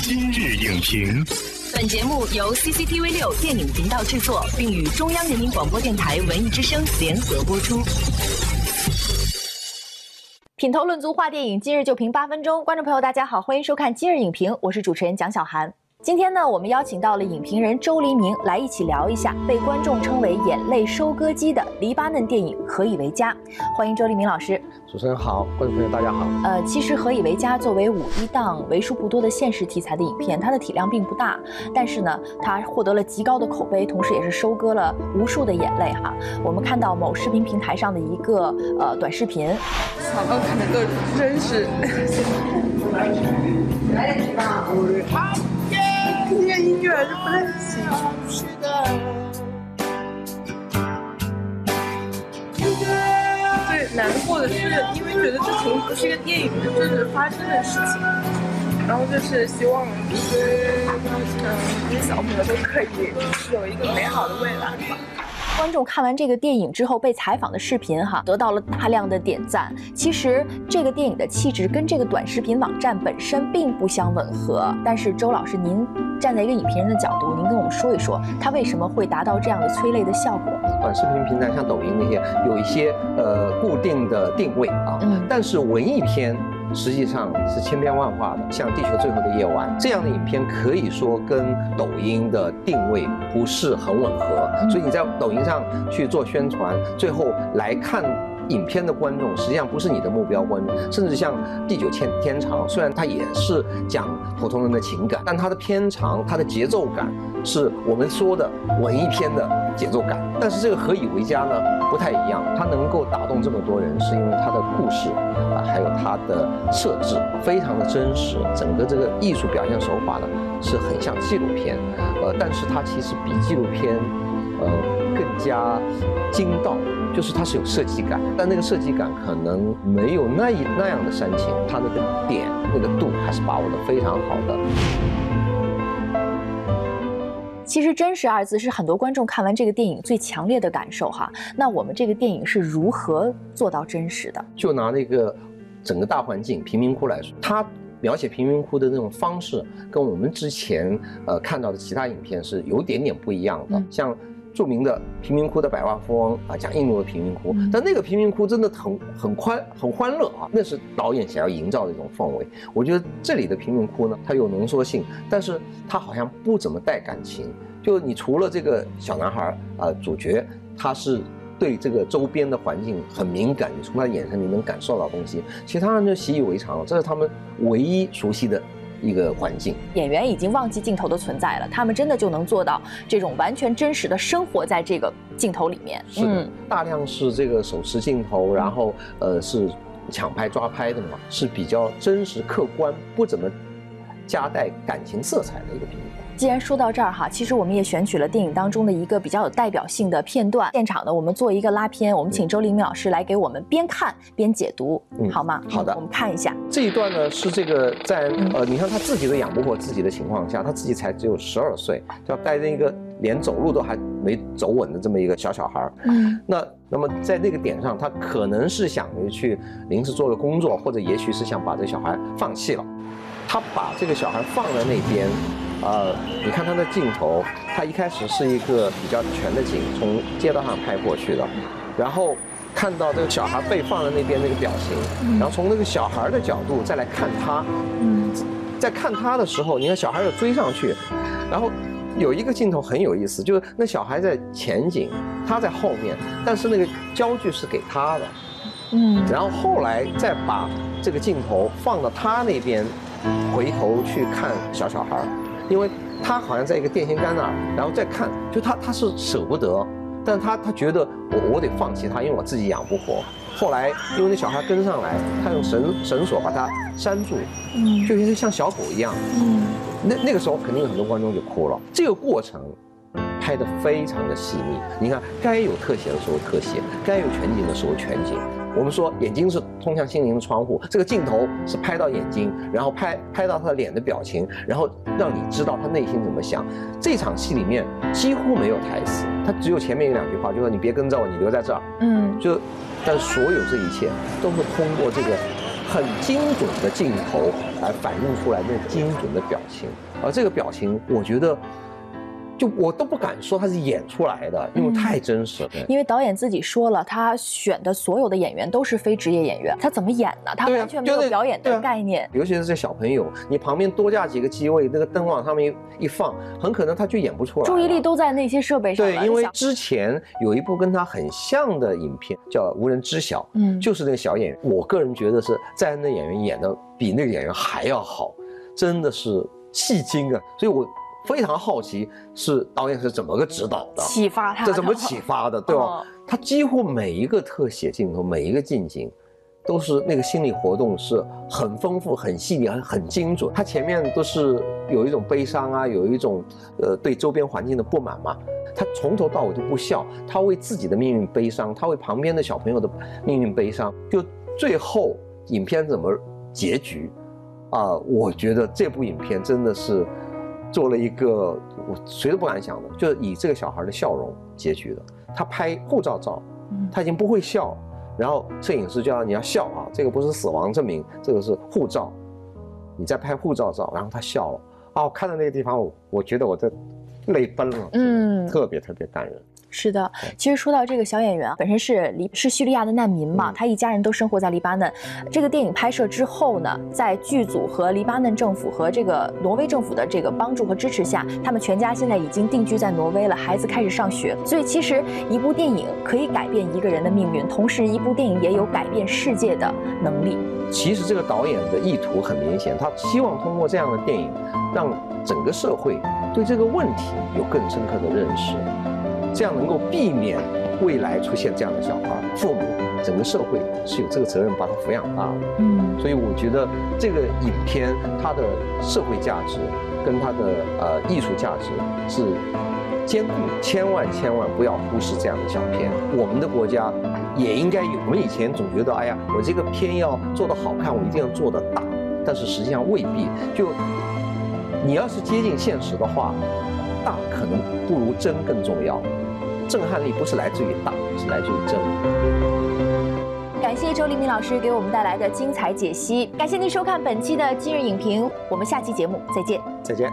今日影评，本节目由 CCTV 六电影频道制作，并与中央人民广播电台文艺之声联合播出。品头论足话电影，今日就评八分钟。观众朋友，大家好，欢迎收看今日影评，我是主持人蒋小涵。今天呢，我们邀请到了影评人周黎明来一起聊一下被观众称为“眼泪收割机”的黎巴嫩电影《何以为家》。欢迎周黎明老师。主持人好，观众朋友大家好。呃，其实《何以为家》作为五一档为数不多的现实题材的影片，它的体量并不大，但是呢，它获得了极高的口碑，同时也是收割了无数的眼泪哈。我们看到某视频平台上的一个呃短视频，想要看的都真是。听见音乐就不太行。最难过的是，因为觉得这从不是一个电影，这是发生的事情。然后就是希望，就是嗯，这些小朋友都可以有一个美好的未来吧。观众看完这个电影之后被采访的视频哈，得到了大量的点赞。其实这个电影的气质跟这个短视频网站本身并不相吻合。但是周老师，您站在一个影评人的角度，您跟我们说一说，它为什么会达到这样的催泪的效果？短视频平台像抖音那些，有一些呃固定的定位啊，嗯，但是文艺片。实际上是千变万化的，像《地球最后的夜晚》这样的影片，可以说跟抖音的定位不是很吻合。所以你在抖音上去做宣传，最后来看影片的观众，实际上不是你的目标观众。甚至像《地久天天长》，虽然它也是讲普通人的情感，但它的片长、它的节奏感，是我们说的文艺片的节奏感。但是这个《何以为家》呢，不太一样，它能够打动这么多人，是因为它的故事啊。还有它的设置非常的真实，整个这个艺术表现手法呢是很像纪录片，呃，但是它其实比纪录片，呃，更加精到，就是它是有设计感，但那个设计感可能没有那一那样的煽情，它那个点那个度还是把握的非常好的。其实“真实”二字是很多观众看完这个电影最强烈的感受哈。那我们这个电影是如何做到真实的？就拿那个整个大环境贫民窟来说，它描写贫民窟的那种方式，跟我们之前呃看到的其他影片是有点点不一样的。像著名的贫民窟的百万富翁啊，讲印度的贫民窟，但那个贫民窟真的很很宽很欢乐啊，那是导演想要营造的一种氛围。我觉得这里的贫民窟呢，它有浓缩性，但是它好像不怎么带感情。就你除了这个小男孩啊，主角他是对这个周边的环境很敏感，你从他的眼神里能感受到东西，其他人就习以为常了，这是他们唯一熟悉的。一个环境，演员已经忘记镜头的存在了，他们真的就能做到这种完全真实的生活在这个镜头里面。是的，大量是这个手持镜头，然后呃是抢拍抓拍的嘛，是比较真实客观，不怎么夹带感情色彩的一个片子。既然说到这儿哈，其实我们也选取了电影当中的一个比较有代表性的片段。现场呢，我们做一个拉片，我们请周黎明老师来给我们边看边解读，好吗？好的，我们看一下这一段呢，是这个在呃，你看他自己都养不活自己的情况下，他自己才只有十二岁，要带着一个连走路都还没走稳的这么一个小小孩儿。嗯，那那么在那个点上，他可能是想着去临时做个工作，或者也许是想把这小孩放弃了。他把这个小孩放在那边。呃，你看他的镜头，他一开始是一个比较全的景，从街道上拍过去的，然后看到这个小孩被放在那边那个表情，然后从那个小孩的角度再来看他，在看他的时候，你看小孩又追上去，然后有一个镜头很有意思，就是那小孩在前景，他在后面，但是那个焦距是给他的，嗯，然后后来再把这个镜头放到他那边，回头去看小小孩。因为他好像在一个电线杆那儿，然后再看，就他他是舍不得，但是他他觉得我我得放弃他，因为我自己养不活。后来因为那小孩跟上来，他用绳绳索把他拴住，嗯，就像像小狗一样，嗯，那那个时候肯定有很多观众就哭了。这个过程拍得非常的细腻，你看该有特写的时候特写，该有全景的时候全景。我们说眼睛是通向心灵的窗户，这个镜头是拍到眼睛，然后拍拍到他的脸的表情，然后让你知道他内心怎么想。这场戏里面几乎没有台词，他只有前面一两句话，就说你别跟着我，你留在这儿。嗯，就，但所有这一切都是通过这个很精准的镜头来反映出来那精准的表情，而这个表情，我觉得。就我都不敢说他是演出来的，因为太真实了。因为导演自己说了，他选的所有的演员都是非职业演员，他怎么演呢？他完全没有表演的概念。尤其是这小朋友，你旁边多架几个机位，那个灯往上面一放，很可能他就演不出来。注意力都在那些设备上。对，因为之前有一部跟他很像的影片叫《无人知晓》，嗯，就是那个小演员。我个人觉得是在那演员演的比那个演员还要好，真的是戏精啊！所以我。非常好奇，是导演是怎么个指导的？启发他？这怎么启发的？对吧？他几乎每一个特写镜头，每一个近景，都是那个心理活动是很丰富、很细腻、很很精准。他前面都是有一种悲伤啊，有一种呃对周边环境的不满嘛。他从头到尾都不笑，他为自己的命运悲伤，他为旁边的小朋友的命运悲伤。就最后影片怎么结局啊？我觉得这部影片真的是。做了一个我谁都不敢想的，就是以这个小孩的笑容结局的。他拍护照照，他已经不会笑，然后摄影师就要你要笑啊，这个不是死亡证明，这个是护照，你在拍护照照，然后他笑了啊，我看到那个地方，我我觉得我在泪奔了，嗯，特别特别感人。是的，其实说到这个小演员本身是黎是叙利亚的难民嘛，他一家人都生活在黎巴嫩。这个电影拍摄之后呢，在剧组和黎巴嫩政府和这个挪威政府的这个帮助和支持下，他们全家现在已经定居在挪威了，孩子开始上学。所以其实一部电影可以改变一个人的命运，同时一部电影也有改变世界的能力。其实这个导演的意图很明显，他希望通过这样的电影，让整个社会对这个问题有更深刻的认识。这样能够避免未来出现这样的小孩，父母整个社会是有这个责任把他抚养大的。嗯，所以我觉得这个影片它的社会价值跟它的呃艺术价值是兼顾，千万千万不要忽视这样的小片。我们的国家也应该有。我们以前总觉得，哎呀，我这个片要做得好看，我一定要做得大，但是实际上未必。就你要是接近现实的话。大可能不如真更重要，震撼力不是来自于大，是来自于真。感谢周黎明老师给我们带来的精彩解析，感谢您收看本期的今日影评，我们下期节目再见。再见。